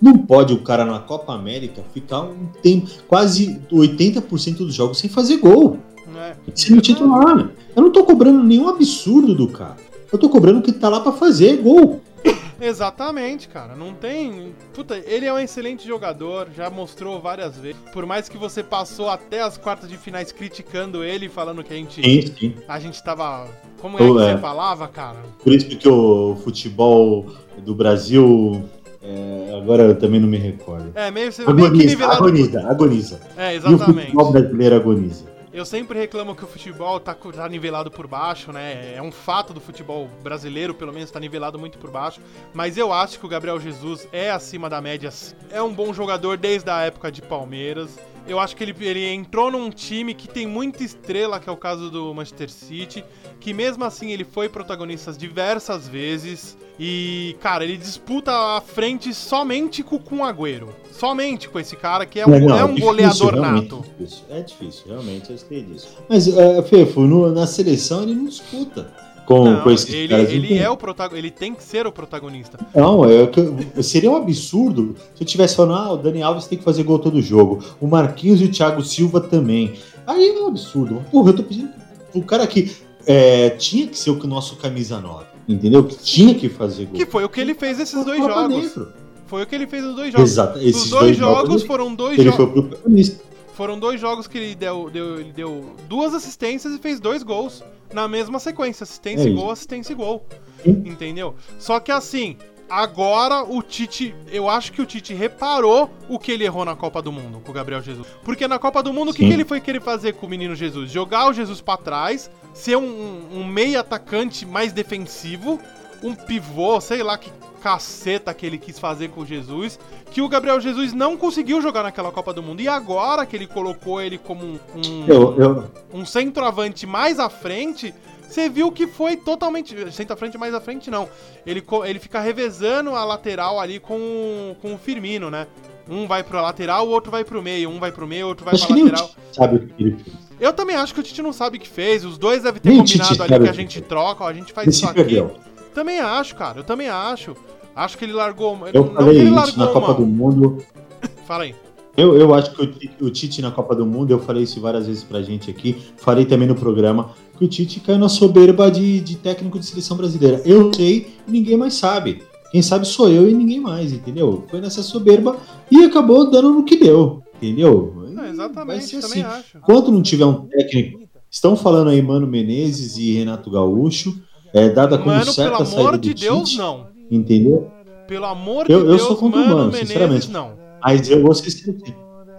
Não pode o cara na Copa América ficar um tempo, quase 80% dos jogos sem fazer gol. É. Sendo titular. Eu não tô cobrando nenhum absurdo do cara. Eu tô cobrando que tá lá pra fazer gol. *laughs* Exatamente, cara. Não tem. Puta, ele é um excelente jogador, já mostrou várias vezes. Por mais que você passou até as quartas de finais criticando ele, falando que a gente, Sim, sim. a gente tava. Como é que Oh, é. você falava, cara? Por isso que o futebol do Brasil. é, agora eu também não me recordo. É, meio, meio que Agoniza, nivelado. agoniza, agoniza. É, E o exatamente. futebol brasileiro agoniza. Eu sempre reclamo que o futebol tá, tá nivelado por baixo, né? É um fato do futebol brasileiro, pelo menos, tá nivelado muito por baixo. Mas eu acho que o Gabriel Jesus é acima da média. É um bom jogador desde a época de Palmeiras. Eu acho que ele, ele entrou num time que tem muita estrela, que é o caso do Manchester City. Que mesmo assim ele foi protagonista diversas vezes. E, cara, ele disputa a frente somente com, com o Agüero. Somente com esse cara que é um, Não, é um difícil, goleador nato. difícil. É difícil, realmente, eu sei disso. Mas, é, Fefo, no- na seleção ele não disputa com, Não, com esses ele, caras. ele é o protagonista, ele tem que ser o protagonista. Não, é que eu- seria um absurdo se eu tivesse falando, ah, o Dani Alves tem que fazer gol todo jogo. O Marquinhos e o Thiago Silva também. Aí é um absurdo. Porra, eu tô pedindo o cara que é, tinha que ser o nosso camisa 9, entendeu? Que tinha que fazer gol. Que foi o que ele fez esses dois jogos. Foi o que ele fez nos dois jogos. Exato. Os Esses dois, jogos ele- foram dois ele jogos. foi o protagonista. Foram dois jogos que ele deu, deu, ele deu duas assistências e fez dois gols na mesma sequência. Assistência É e gol, assistência e gol. Entendeu? Só que assim, agora o Tite. Eu acho que o Tite reparou o que ele errou na Copa do Mundo com o Gabriel Jesus. Porque na Copa do Mundo, o que, que ele foi querer fazer com o menino Jesus? Jogar o Jesus pra trás, ser um, um meio atacante mais defensivo, um pivô, sei lá que caceta que ele quis fazer com o Jesus, que o Gabriel Jesus não conseguiu jogar naquela Copa do Mundo. E agora que ele colocou ele como um, um, Eu, eu, um centroavante mais à frente, você viu que foi totalmente. Centroavante mais à frente, não. Ele, ele fica revezando a lateral ali com, o- com o Firmino, né? Um vai pro lateral, o outro vai pro meio. Um vai pro meio, o outro vai acho pra lateral. Sabe o que ele fez. Eu também acho que o Tite não sabe o que fez. Os dois devem ter Nem combinado ali que a gente troca, ó, a gente faz isso aqui. perdeu. Também acho, cara. Eu também acho. Acho que ele largou. Eu não falei ele isso na largou Copa mão. do Mundo. *laughs* Fala aí. Eu, eu acho que o, o Tite na Copa do Mundo, eu falei isso várias vezes pra gente aqui, falei também no programa, que o Tite caiu na soberba de, de técnico de seleção brasileira. Eu sei e ninguém mais sabe. Quem sabe sou eu e ninguém mais, entendeu? Foi nessa soberba e acabou dando no que deu. Entendeu? É, exatamente, eu também assim. acho. Quando não tiver um técnico. Estão falando aí Mano Menezes e Renato Gaúcho. É, dada como Mano, certa pelo saída amor de Deus, não. Entendeu? Pelo amor Eu- de eu Deus, sou contra o Mano Mano, Menezes, sinceramente. não. Mas eu vou ser sincero.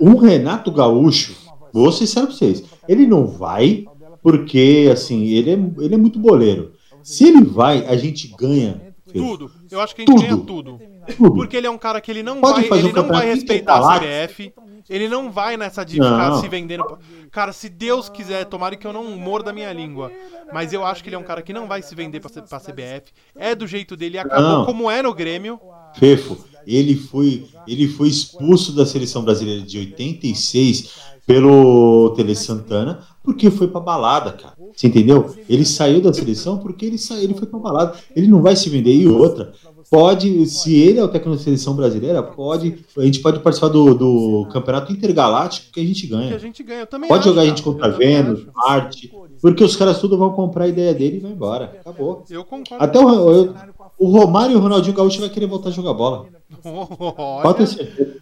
Um Renato Gaúcho, vou ser sincero pra vocês, ele não vai porque, assim, ele é, ele é muito boleiro. Se ele vai, a gente ganha. Tudo. Eu acho que a gente Tudo. ganha tudo. tudo. Porque ele é um cara que ele não Pode vai, ele um não vai respeitar a. CBF. Ele não vai nessa de ficar se vendendo. Cara, se Deus quiser, tomara que eu não morda a minha língua. Mas eu acho que ele é um cara que não vai se vender pra, pra CBF. É do jeito dele e acabou Não. como é no Grêmio. Fefo, ele foi, ele foi expulso da seleção brasileira de 86 pelo Tele Santana porque foi pra balada, cara. Você entendeu? Ele saiu da seleção porque ele saiu, ele foi pra balada. Ele não vai se vender. E outra, pode, se ele é o técnico da seleção brasileira, pode, a gente pode participar do, do campeonato intergaláctico que a gente Que a ganha. gente ganha. Também Pode jogar a gente contra Vênus. Marte, porque os caras tudo vão comprar a ideia dele e vai embora. Acabou. Eu concordo. Até o, eu- o Romário e o Ronaldinho Gaúcho vai querer voltar a jogar bola. Pode certeza.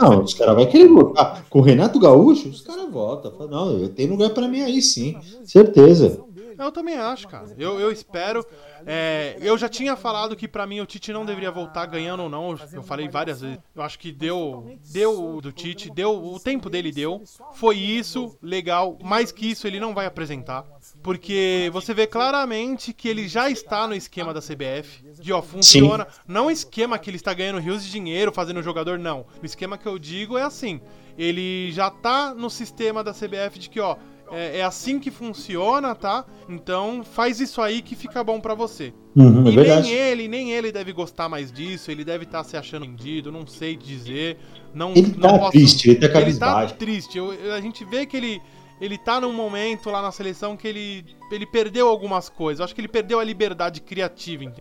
Não, os caras vão querer voltar. Com o Renato Gaúcho, os caras voltam. Fala, Não, eu tenho lugar pra mim aí sim. Certeza. eu também acho, cara. Eu, eu espero. É, eu já tinha falado que pra mim o Tite não deveria voltar ganhando ou não. Eu falei várias vezes. Eu acho que deu, deu do Tite, deu o tempo dele deu. Foi isso, legal. Mais que isso ele não vai apresentar, porque você vê claramente que ele já está no esquema da CBF. De ó, funciona. Não o esquema que ele está ganhando rios de dinheiro fazendo jogador não. O esquema que eu digo é assim. Ele já tá no sistema da CBF de que ó, é, é assim que funciona, tá? Então faz isso aí que fica bom pra você. Uhum, é e verdade. nem ele, nem ele deve gostar mais disso, ele deve estar se achando vendido, não sei dizer. Não, Ele não tá triste, ele tá Ele tá triste. Eu- a gente vê que ele, ele tá num momento lá na seleção que ele, ele perdeu algumas coisas. Eu acho que ele perdeu a liberdade criativa.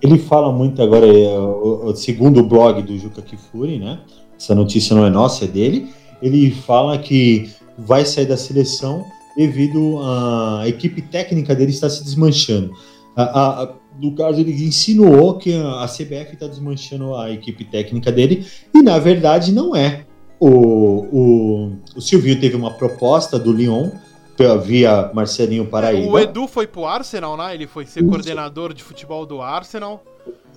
Ele fala muito agora, é, segundo o blog do Juca Kifuri, né? Essa notícia não é nossa, é dele. Ele fala que vai sair da seleção devido à equipe técnica dele estar se desmanchando. A- a- no caso, ele insinuou que a CBF está desmanchando a equipe técnica dele, e na verdade não é. O, o, o Silvio teve uma proposta do Lyon via Marcelinho Paraíba. O Edu foi pro Arsenal, né? Ele foi ser coordenador de futebol do Arsenal.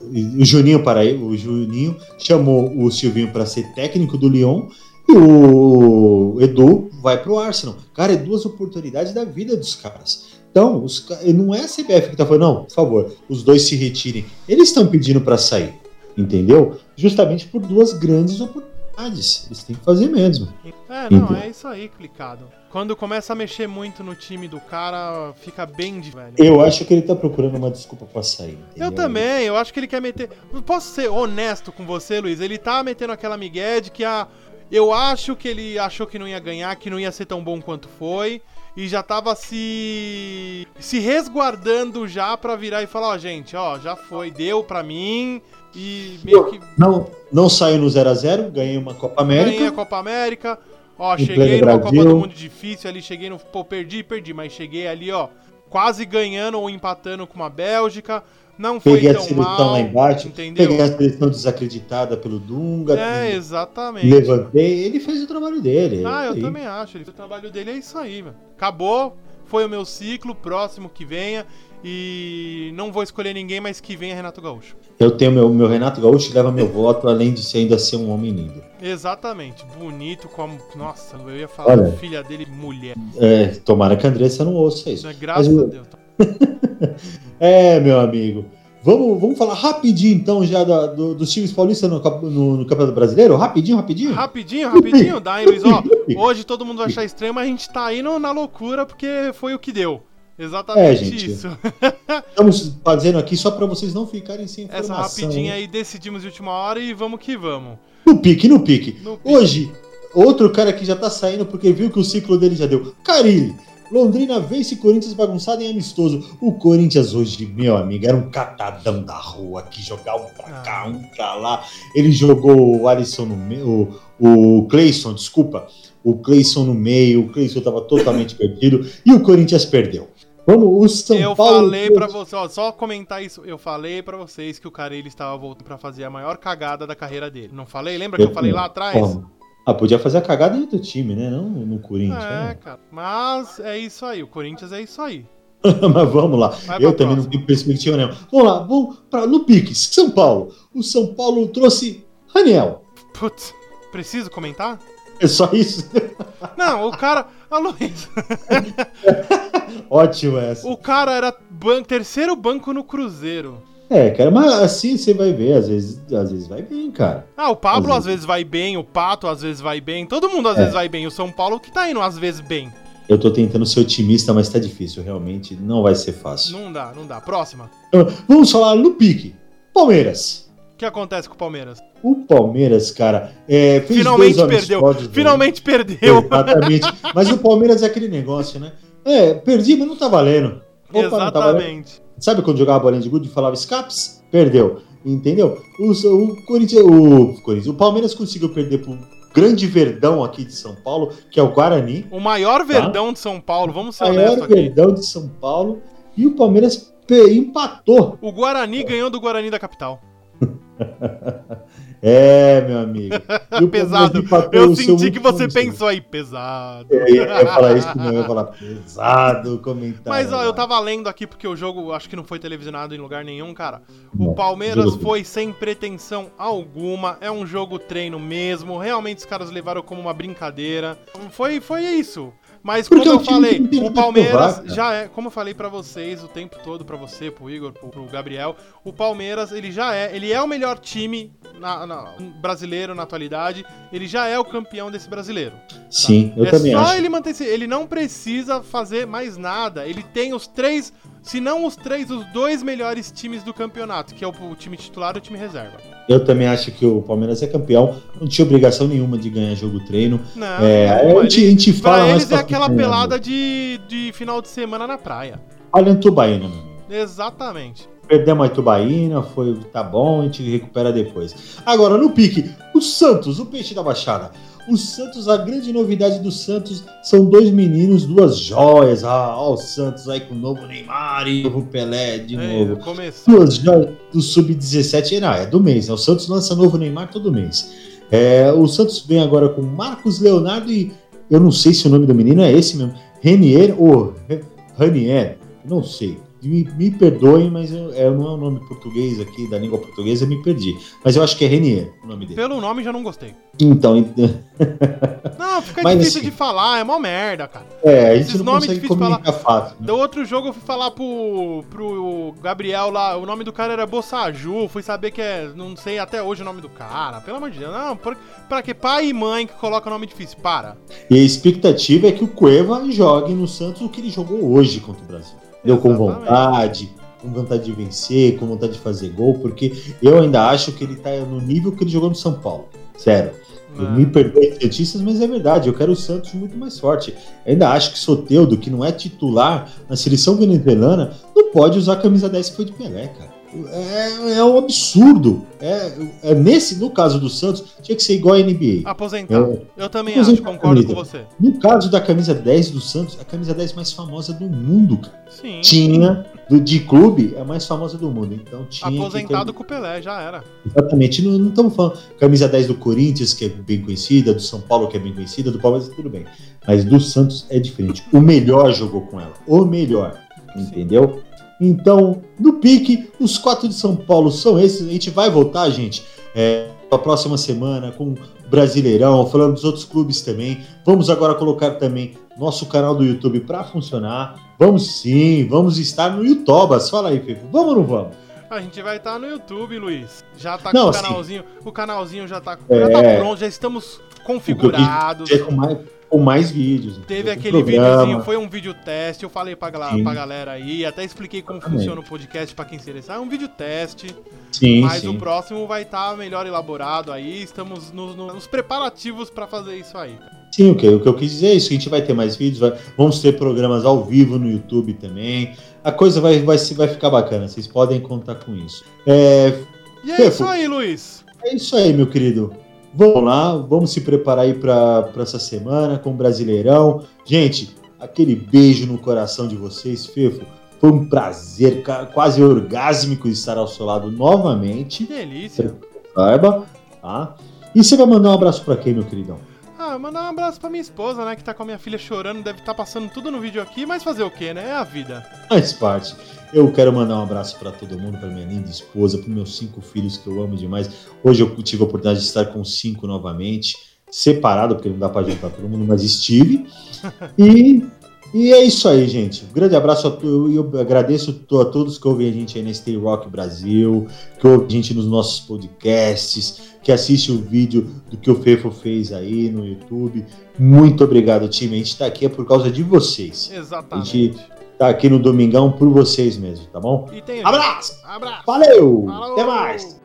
o Juninho para o Juninho chamou o Silvinho para ser técnico do Lyon e o Edu vai pro Arsenal. Cara, é duas oportunidades da vida dos caras. Então, os, não é a CBF que tá falando, não, por favor, os dois se retirem. Eles estão pedindo para sair, entendeu? Justamente por duas grandes oportunidades. Eles têm que fazer mesmo. É, não, Entendeu? é isso aí, clicado. Quando começa a mexer muito no time do cara, fica bem de velho. Eu acho que ele tá procurando uma desculpa para sair. entendeu? Eu também, eu acho que ele quer meter. Posso ser honesto com você, Luiz? Ele tá metendo aquela migué de que a. Eu acho que ele achou que não ia ganhar, que não ia ser tão bom quanto foi. E já tava se. se resguardando já pra virar e falar: ó, gente, ó, já foi, deu pra mim. E meio que Não, não saiu no 0x0, ganhei uma Copa América. ganhei a Copa América. Ó, cheguei numa Copa Brasil. do Mundo difícil ali, cheguei no. Pô, perdi, perdi, mas cheguei ali, ó, quase ganhando ou empatando com uma Bélgica. Não foi Peguei a tão seleção mal, lá embaixo, entendeu? peguei a seleção desacreditada pelo Dunga, É, exatamente. levantei, ele fez o trabalho dele. Ah, eu aí. também acho. Ele- O trabalho dele é isso aí, mano. Acabou, foi o meu ciclo, próximo que venha. E não vou escolher ninguém, mas que venha Renato Gaúcho. Eu tenho meu, meu Renato Gaúcho leva meu voto, além de ser, ainda ser um homem lindo. Exatamente, bonito como. Nossa, eu ia falar Olha. filha dele, mulher. É, tomara que a Andressa não ouça isso. Né? Graças Mas a Deus. *laughs* É, meu amigo. Vamos, vamos falar rapidinho então já da- do- dos times paulistas no, no- no Campeonato Brasileiro? Rapidinho, rapidinho? Rapidinho, rapidinho, dá, hein, Luiz? Ó, hoje todo mundo vai achar estranho, mas a gente tá indo na loucura porque foi o que deu. Exatamente É, gente. isso. *laughs* Estamos fazendo aqui só para vocês não ficarem sem informação. Essa rapidinha aí decidimos de última hora e vamos que vamos. No pique, no pique. No pique. Hoje, outro cara que já tá saindo porque viu que o ciclo dele já deu. Carilli. Londrina vence Corinthians bagunçado em amistoso. O Corinthians hoje, meu amigo, era um catadão da rua que jogava um pra cá, um pra lá. Ele jogou o Alisson no meio, o, o Cleison, desculpa, o Cleison no meio. O Cleison tava totalmente *laughs* perdido e o Corinthians perdeu. Vamos, o São eu Paulo. falei pra você, ó, só comentar isso. Eu falei pra vocês que o Carelli estava voltando pra fazer a maior cagada da carreira dele. Não falei? Lembra que eu falei lá atrás? Ó, Ah, podia fazer a cagada em outro time, né? Não no Corinthians. É, né? cara. Mas é isso aí. O Corinthians é isso aí. *laughs* Mas vamos lá. Vai Eu também não próxima. tenho perspectiva nenhuma. Vamos lá, vamos pra, no Piques, São Paulo. O São Paulo trouxe Raniel. Putz, preciso comentar? É só isso? *laughs* Não, o cara. Ah, Luiz. *laughs* Ótimo essa. O cara era ban- terceiro banco no Cruzeiro. É, cara, mas assim você vai ver, às vezes, às vezes vai bem, cara. Ah, o Pablo Às às vezes vai bem, o Pato às vezes vai bem, todo mundo às É. vezes vai bem. O São Paulo que tá indo às vezes bem. Eu tô tentando ser otimista, mas tá difícil, realmente. Não vai ser fácil. Não dá, não dá. Próxima. Então, Vamos falar no pique. Palmeiras. O que acontece com o Palmeiras? O Palmeiras, cara, é, fez Finalmente dois perdeu. Finalmente perdeu. Exatamente. Mas o Palmeiras é aquele negócio, né? É, perdi, mas não tá valendo. Opa, não tá valendo. Exatamente. Sabe quando jogava bolinha de gude e falava escapes? Perdeu. Entendeu? O, o Corinthians, o, Corinthians, o Palmeiras conseguiu perder pro grande verdão aqui de São Paulo, que é o Guarani. O maior verdão de São Paulo, vamos ser Maior honestos aqui. verdão de São Paulo. E o Palmeiras empatou. O Guarani ganhou do Guarani da capital. *laughs* É, meu amigo. *laughs* E o Pesado. Palmeiras Eu senti que você pensou aí, pesado. É, Eu ia falar isso, não, eu ia falar pesado comentário. Mas ó, eu tava lendo aqui porque o jogo acho que não foi televisionado em lugar nenhum, cara. Não, O Palmeiras jogo- foi sem pretensão alguma, é um jogo treino mesmo. Realmente os caras levaram como uma brincadeira. Foi, foi isso. Mas Porque como o eu falei, o Palmeiras já é, como eu falei pra vocês o tempo todo, pra você, pro Igor, pro, pro Gabriel, o Palmeiras, ele já é, ele é o melhor time na- na- brasileiro na atualidade, ele já é o campeão desse brasileiro. Sim, eu é também só acho. ele manter ele não precisa fazer mais nada. Ele tem os três, se não os três, os dois melhores times do campeonato, que é o, o time titular e o time reserva. Eu também acho que o Palmeiras é campeão. Não tinha obrigação nenhuma de ganhar jogo treino. Não, É, nenhuma. a gente, a gente fala pra eles é aquela né, pelada de, de final de semana na praia. Olha em Tubaína, meu amigo. Exatamente. Perdemos a Itubaína, foi, tá bom, a gente recupera depois. Agora, no pique, o Santos, o peixe da Baixada. O Santos, a grande novidade do Santos são dois meninos, duas joias. Ah, ó, o Santos aí com o novo Neymar e o novo Pelé de É, novo. começou. Duas joias do Sub-17, não, é do mês, né? O Santos lança novo Neymar todo mês. É, o Santos vem agora com Marcos Leonardo e eu não sei se o nome do menino é esse mesmo, Renier ou Ranier, não sei. Me, me perdoem, mas eu, é, não é o nome português aqui, da língua portuguesa, eu me perdi. Mas eu acho que é Renier o nome dele. Pelo nome já não gostei. Então, ent- *laughs* Não, fica *laughs* Mas difícil assim- de falar, é mó merda, cara. é, a Esses gente não nomes consegue comunicar fácil. né? Do outro jogo eu fui falar pro, pro Gabriel lá, o nome do cara era Bossaju, fui saber que é, não sei até hoje o nome do cara, pelo amor de Deus. Não, por, pra que pai e mãe que colocam nome difícil? Para. E a expectativa é que o Cueva jogue no Santos o que ele jogou hoje contra o Brasil. Deu com vontade, com vontade de vencer, com vontade de fazer gol, porque eu ainda acho que ele tá no nível que ele jogou no São Paulo. Sério. Eu É. Me perdoe, cientistas, mas é verdade. Eu quero o Santos muito mais forte. Eu ainda acho que Soteudo, que não é titular na seleção venezuelana, não pode usar a camisa 10 que foi de Pelé, cara. É, é um absurdo. É, é nesse, no caso do Santos, tinha que ser igual a NBA. Aposentado. Eu também Aposentado, acho, concordo com você. No caso da camisa 10 do Santos, a camisa 10 mais famosa do mundo, cara. Sim. Tinha, do, de clube, é a mais famosa do mundo. Então tinha. ter- Aposentado com o Pelé, já era. Exatamente. Não, não estamos falando camisa 10 do Corinthians, que é bem conhecida, do São Paulo, que é bem conhecida, do Palmeiras, tudo bem. Mas do Santos é diferente. O melhor jogou com ela. O melhor. Entendeu? Então, no pique, os quatro de São Paulo são esses. A gente vai voltar, gente, é, a próxima semana com Brasileirão, falando dos outros clubes também. Vamos agora colocar também nosso canal do YouTube para funcionar. Vamos sim, vamos estar no YouTubas. Fala aí, Fefo. Vamos ou não vamos? A gente vai estar no YouTube, Luiz. Já tá Não, com o canalzinho. O canalzinho já tá, É. já tá pronto, já estamos configurados. É com mais, com mais vídeos. Teve aquele programa. videozinho, foi um vídeo teste, eu falei pra, gal- Sim. pra galera aí, até expliquei como Exatamente. funciona o podcast pra quem se interessar. É um vídeo teste, Sim, mas sim. o próximo vai estar melhor elaborado aí. Estamos nos, no- nos preparativos pra fazer isso aí. Sim, o que, o que eu quis dizer é isso. A gente vai ter mais vídeos, vai- vamos ter programas ao vivo no YouTube também. A coisa vai, vai, se- vai ficar bacana, vocês podem contar com isso. É, E é Fefo. isso aí, Luiz. é isso aí, meu querido. Vamos lá, vamos se preparar aí para essa semana com o Brasileirão. Gente, aquele beijo no coração de vocês, Fefo. Foi um prazer, quase orgásmico estar ao seu lado Que novamente. delícia. Saiba, tá? E você vai mandar um abraço para quem, meu queridão? Ah, mandar um abraço pra minha esposa, né? Que tá com a minha filha chorando, deve estar tá passando tudo no vídeo aqui, mas fazer o quê, né? É a vida. Faz parte. Eu quero mandar um abraço para todo mundo, para minha linda esposa, para meus cinco filhos que eu amo demais. Hoje eu tive a oportunidade de estar com cinco novamente, separado, porque não dá para juntar todo mundo, mas estive. *laughs* E e é isso aí, gente. Um grande abraço a todos. Eu agradeço a todos que ouvem a gente aí na Stay Rock Brasil, que ouvem a gente nos nossos podcasts, que assiste o vídeo do que o Fefo fez aí no YouTube. Muito obrigado, time. A gente está aqui é por causa de vocês. Exatamente. A gente tá aqui no Domingão por vocês mesmo, tá bom? Tem... Abraço! Abraço! Valeu! Falou. Até mais!